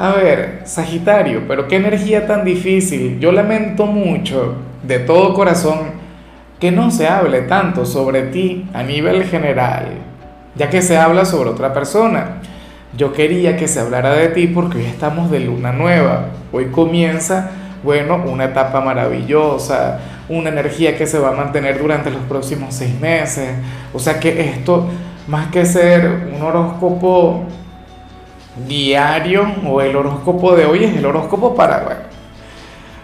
A ver, Sagitario, pero qué energía tan difícil. Yo lamento mucho, de todo corazón, que no se hable tanto sobre ti a nivel general, ya que se habla sobre otra persona. Yo quería que se hablara de ti porque hoy estamos de luna nueva. Hoy comienza, bueno, una etapa maravillosa, una energía que se va a mantener durante los próximos seis meses. O sea que esto, más que ser un horóscopo diario o el horóscopo de hoy es el horóscopo para,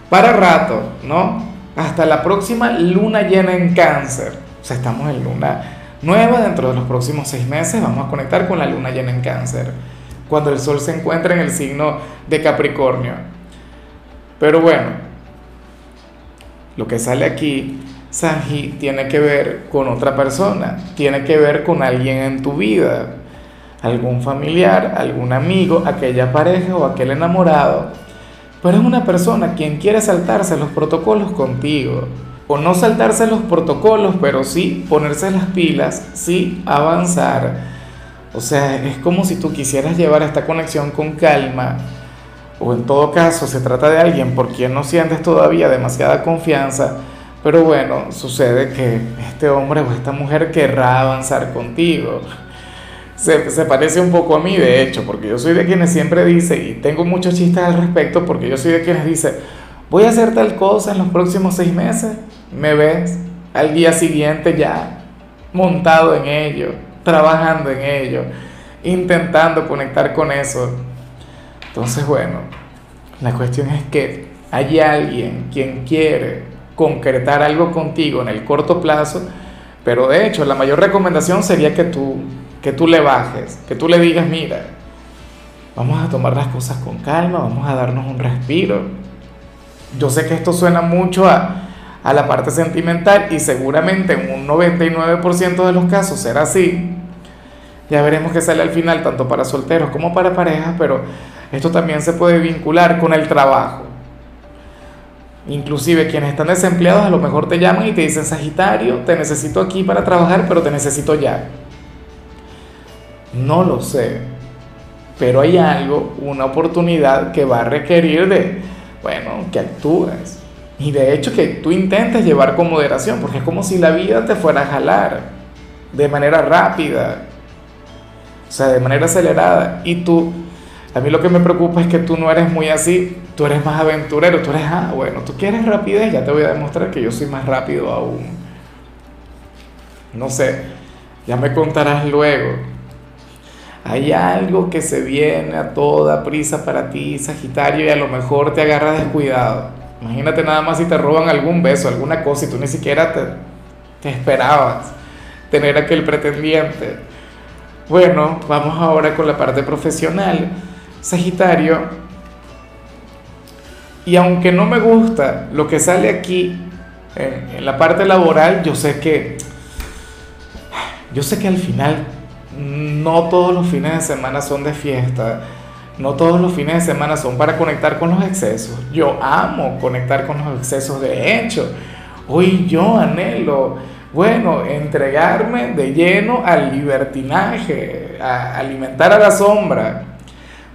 para rato, ¿no? Hasta la próxima luna llena en cáncer. O sea, estamos en luna nueva dentro de los próximos seis meses. Vamos a conectar con la luna llena en cáncer. Cuando el sol se encuentra en el signo de Capricornio. Pero bueno, lo que sale aquí, Sanji, tiene que ver con otra persona. Tiene que ver con alguien en tu vida algún familiar, algún amigo, aquella pareja o aquel enamorado, pero es una persona quien quiere saltarse los protocolos contigo. O no saltarse los protocolos, pero sí ponerse las pilas, sí avanzar. O sea, es como si tú quisieras llevar esta conexión con calma. O en todo caso, se trata de alguien por quien no sientes todavía demasiada confianza. Pero bueno, sucede que este hombre o esta mujer querrá avanzar contigo se, se, parece un poco a mí, de hecho, porque yo soy de quienes siempre dice, y tengo muchos chistes al respecto, porque yo soy de quienes dice, voy a hacer tal cosa en los próximos seis meses, me ves al día siguiente ya montado en ello, trabajando en ello, intentando conectar con eso. Entonces, bueno, la cuestión es que hay alguien quien quiere concretar algo contigo en el corto plazo, pero de hecho la mayor recomendación sería que tú que tú le bajes, que tú le digas, mira, vamos a tomar las cosas con calma, vamos a darnos un respiro. Yo sé que esto suena mucho a, a la parte sentimental y seguramente en un 99% de los casos será así. Ya veremos qué sale al final, tanto para solteros como para parejas, pero esto también se puede vincular con el trabajo. Inclusive quienes están desempleados a lo mejor te llaman y te dicen, Sagitario, te necesito aquí para trabajar, pero te necesito ya. No lo sé. Pero hay algo, una oportunidad que va a requerir de, bueno, que actúes. Y de hecho que tú intentes llevar con moderación, porque es como si la vida te fuera a jalar de manera rápida, o sea, de manera acelerada. Y tú, a mí lo que me preocupa es que tú no eres muy así, tú eres más aventurero, tú eres, ah, bueno, tú quieres rapidez, ya te voy a demostrar que yo soy más rápido aún. No sé, ya me contarás luego. Hay algo que se viene a toda prisa para ti, Sagitario, y a lo mejor te agarra descuidado. Imagínate nada más si te roban algún beso, alguna cosa, y tú ni siquiera te, esperabas tener aquel pretendiente. Bueno, vamos ahora con la parte profesional. Sagitario, y aunque no me gusta lo que sale aquí en, en la parte laboral, yo sé que, yo sé que al final no todos los fines de semana son de fiesta, no todos los fines de semana son para conectar con los excesos. Yo amo conectar con los excesos, de hecho, hoy yo anhelo, bueno, entregarme de lleno al libertinaje, a alimentar a la sombra.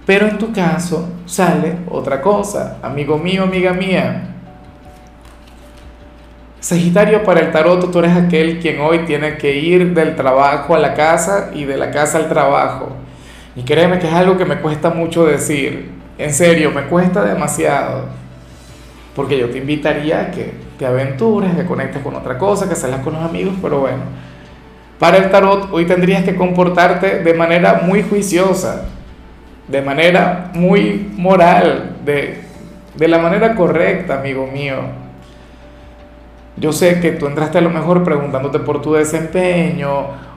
Pero en tu caso sale otra cosa, amigo mío, amiga mía. Sagitario para el tarot, tú eres aquel quien hoy tiene que ir del trabajo a la casa y de la casa al trabajo. Y créeme que es algo que me cuesta mucho decir. En serio, me cuesta demasiado. Porque yo te invitaría a que te aventures, que conectes con otra cosa, que salgas con los amigos, pero bueno. Para el tarot, hoy tendrías que comportarte de manera muy juiciosa, de manera muy moral, de, de la manera correcta, amigo mío yo sé que tú entraste a lo mejor preguntándote por tu desempeño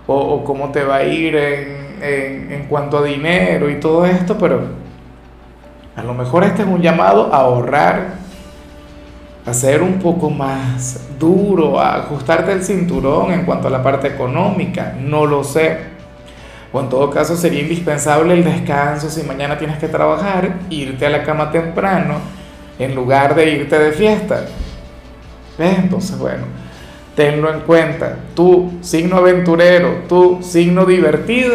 o, cómo te va a ir en, en, cuanto a dinero y todo esto, pero a lo mejor este es un llamado a ahorrar, a ser un poco más duro, a ajustarte el cinturón en cuanto a la parte económica, no lo sé. O en todo caso sería indispensable el descanso si mañana tienes que trabajar, irte a la cama temprano en lugar de irte de fiesta. ¿Ves? Entonces, bueno, tenlo en cuenta. Tú, signo aventurero, tú, signo divertido,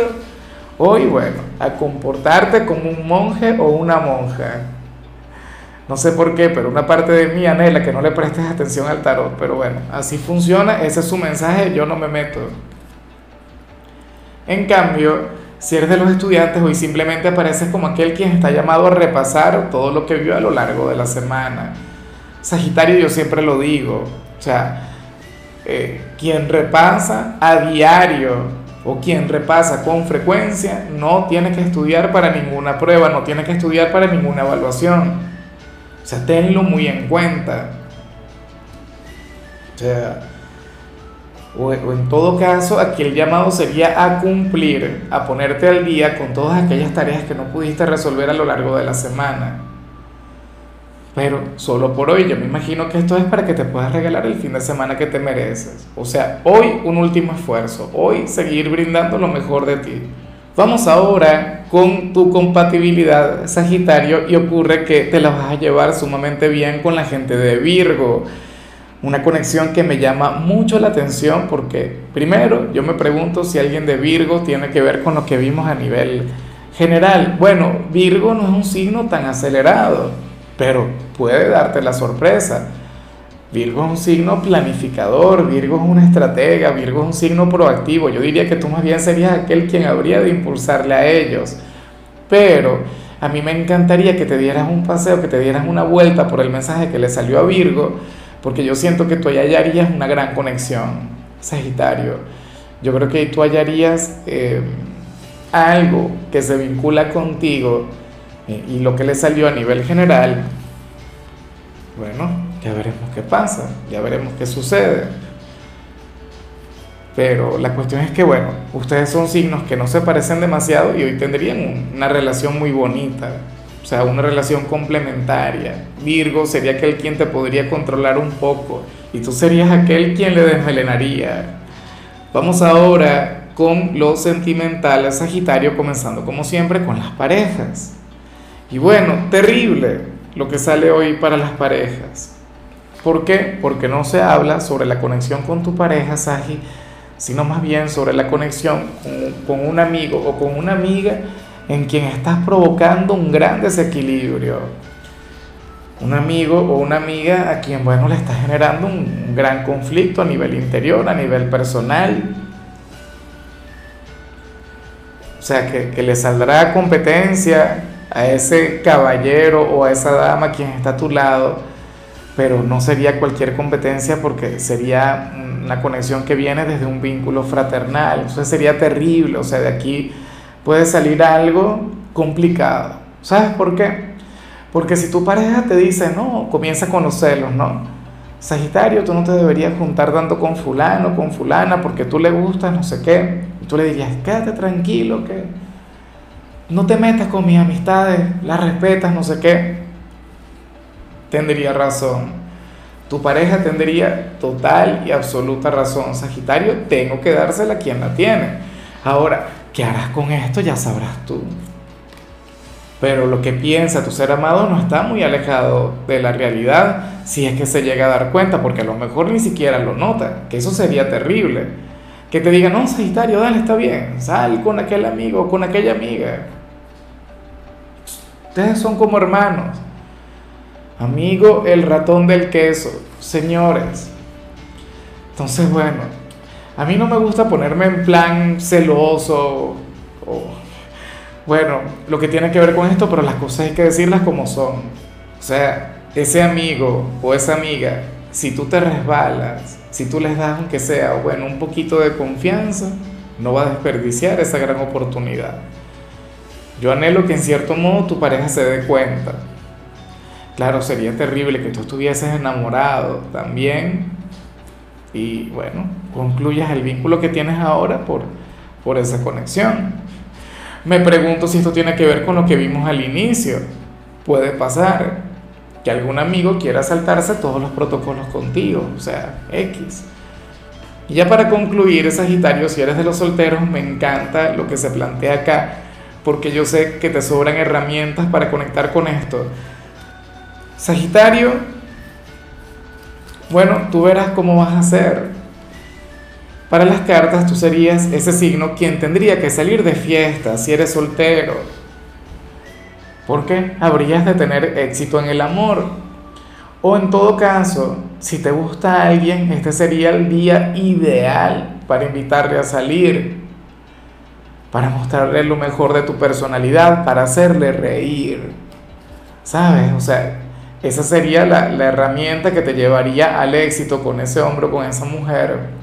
hoy, bueno, a comportarte como un monje o una monja. No sé por qué, pero una parte de mí anhela que no le prestes atención al tarot. Pero bueno, así funciona, ese es su mensaje, yo no me meto. En cambio, si eres de los estudiantes, hoy simplemente apareces como aquel quien está llamado a repasar todo lo que vio a lo largo de la semana. Sagitario, yo siempre lo digo, o sea, eh, quien repasa a diario o quien repasa con frecuencia no tiene que estudiar para ninguna prueba, no tiene que estudiar para ninguna evaluación. O sea, tenlo muy en cuenta. O sea, o, en todo caso, aquí el llamado sería a cumplir, a ponerte al día con todas aquellas tareas que no pudiste resolver a lo largo de la semana. Pero solo por hoy, yo me imagino que esto es para que te puedas regalar el fin de semana que te mereces. O sea, hoy un último esfuerzo, hoy seguir brindando lo mejor de ti. Vamos ahora con tu compatibilidad Sagitario y ocurre que te la vas a llevar sumamente bien con la gente de Virgo. Una conexión que me llama mucho la atención porque primero yo me pregunto si alguien de Virgo tiene que ver con lo que vimos a nivel general. Bueno, Virgo no es un signo tan acelerado, pero puede darte la sorpresa. Virgo es un signo planificador, Virgo es una estratega, Virgo es un signo proactivo. Yo diría que tú más bien serías aquel quien habría de impulsarle a ellos. Pero a mí me encantaría que te dieras un paseo, que te dieras una vuelta por el mensaje que le salió a Virgo, porque yo siento que tú hallarías una gran conexión, Sagitario. Yo creo que tú hallarías eh, algo que se vincula contigo eh, y lo que le salió a nivel general. Bueno, ya veremos qué pasa, ya veremos qué sucede. Pero la cuestión es que, bueno, ustedes son signos que no se parecen demasiado y hoy tendrían una relación muy bonita, o sea, una relación complementaria. Virgo sería aquel quien te podría controlar un poco y tú serías aquel quien le desmelenaría. Vamos ahora con lo sentimental, Sagitario, comenzando como siempre con las parejas. Y bueno, terrible lo que sale hoy para las parejas. ¿Por qué? Porque no se habla sobre la conexión con tu pareja, Sagi, sino más bien sobre la conexión con, un amigo o con una amiga en quien estás provocando un gran desequilibrio. Un amigo o una amiga a quien, bueno, le estás generando un gran conflicto a nivel interior, a nivel personal. O sea, que, que le saldrá competencia a ese caballero o a esa dama quien está a tu lado pero no sería cualquier competencia porque sería una conexión que viene desde un vínculo fraternal. Entonces sería terrible, o sea, de aquí puede salir algo complicado. ¿Sabes por qué? Porque si tu pareja te dice, no, comienza con los ¿no? Sagitario, tú no te deberías juntar tanto con fulano, con fulana, porque tú le gustas, no sé qué. Y tú le dirías, quédate tranquilo, que no te metas con mis amistades, las respetas, no sé qué tendría razón. Tu pareja tendría total y absoluta razón. Sagitario, tengo que dársela a quien la tiene. Ahora, ¿qué harás con esto? Ya sabrás tú. Pero lo que piensa tu ser amado no está muy alejado de la realidad si es que se llega a dar cuenta, porque a lo mejor ni siquiera lo nota, que eso sería terrible. Que te diga, no, Sagitario, dale, está bien, sal con aquel amigo, con aquella amiga. Ustedes son como hermanos. Amigo, el ratón del queso, señores. Entonces, bueno, a mí no me gusta ponerme en plan celoso o, bueno, lo que tiene que ver con esto, pero las cosas hay que decirlas como son. O sea, ese amigo o esa amiga, si tú te resbalas, si tú les das aunque sea, bueno, un poquito de confianza, no va a desperdiciar esa gran oportunidad. Yo anhelo que en cierto modo tu pareja se dé cuenta Claro, sería terrible que tú estuvieses enamorado también y bueno, concluyas el vínculo que tienes ahora por, por esa conexión. Me pregunto si esto tiene que ver con lo que vimos al inicio. Puede pasar. que algún amigo quiera saltarse todos los protocolos contigo, o sea, X. Y ya para concluir, Sagitario, si eres de los solteros, me encanta lo que se plantea acá, porque yo sé que te sobran herramientas para conectar con esto. Sagitario, bueno, tú verás cómo vas a hacer. Para las cartas tú serías ese signo quien tendría que salir de fiesta si eres soltero. Porque habrías de tener éxito en el amor. O en todo caso, si te gusta alguien, este sería el día ideal para invitarle a salir, para mostrarle lo mejor de tu personalidad, para hacerle reír. ¿Sabes? O sea, esa sería la, la herramienta que te llevaría al éxito con ese hombre o con esa mujer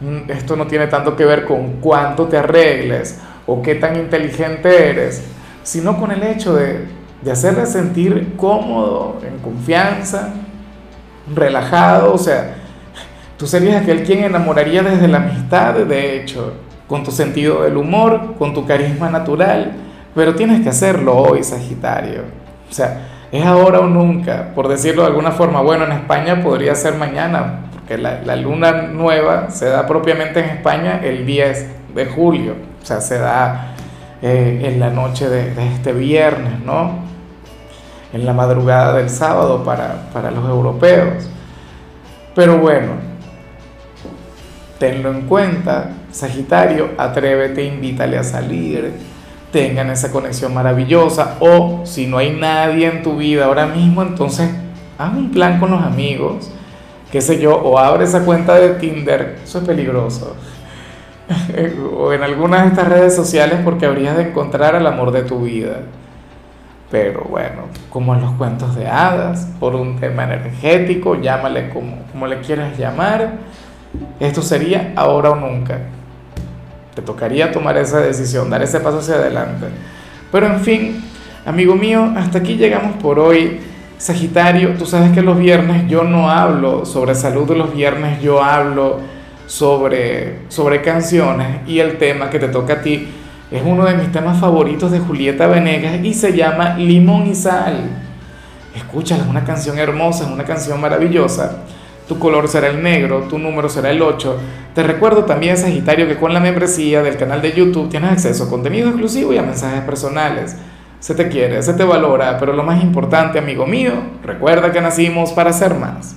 Mm, esto no tiene tanto que ver con cuánto te arregles o qué tan inteligente eres, sino con el hecho de, de hacerle sentir cómodo, en confianza, relajado, o sea, tú serías aquel quien enamoraría desde la amistad, de hecho, con tu sentido del humor, con tu carisma natural, pero tienes que hacerlo hoy, Sagitario. O sea, es ahora o nunca, por decirlo de alguna forma. Bueno, en España podría ser mañana, la, luna nueva se da propiamente en España el 10 de julio, o sea, se da eh, en la noche de, este viernes, ¿no? En la madrugada del sábado para, para los europeos. Pero bueno, tenlo en cuenta, Sagitario, atrévete, invítale a salir, tengan esa conexión maravillosa, o si no hay nadie en tu vida ahora mismo, entonces haz un plan con los amigos qué sé yo, o abre esa cuenta de Tinder, eso es peligroso. o en algunas de estas redes sociales porque habrías de encontrar al amor de tu vida. Pero bueno, como en los cuentos de hadas, por un tema energético, llámale como, como le quieras llamar, esto sería ahora o nunca. Te tocaría tomar esa decisión, dar ese paso hacia adelante. Pero en fin, amigo mío, hasta aquí llegamos por hoy. Sagitario, tú sabes que los viernes yo no hablo sobre salud, los viernes yo hablo sobre, sobre canciones y el tema que te toca a ti es uno de mis temas favoritos de Julieta Venegas y se llama Limón y Sal. Escúchala, es una canción hermosa, es una canción maravillosa. Tu color será el negro, tu número será el 8. Te recuerdo también, Sagitario, que con la membresía del canal de YouTube tienes acceso a contenido exclusivo y a mensajes personales se te quiere, se te valora, pero lo más importante, amigo mío, recuerda que nacimos para ser más.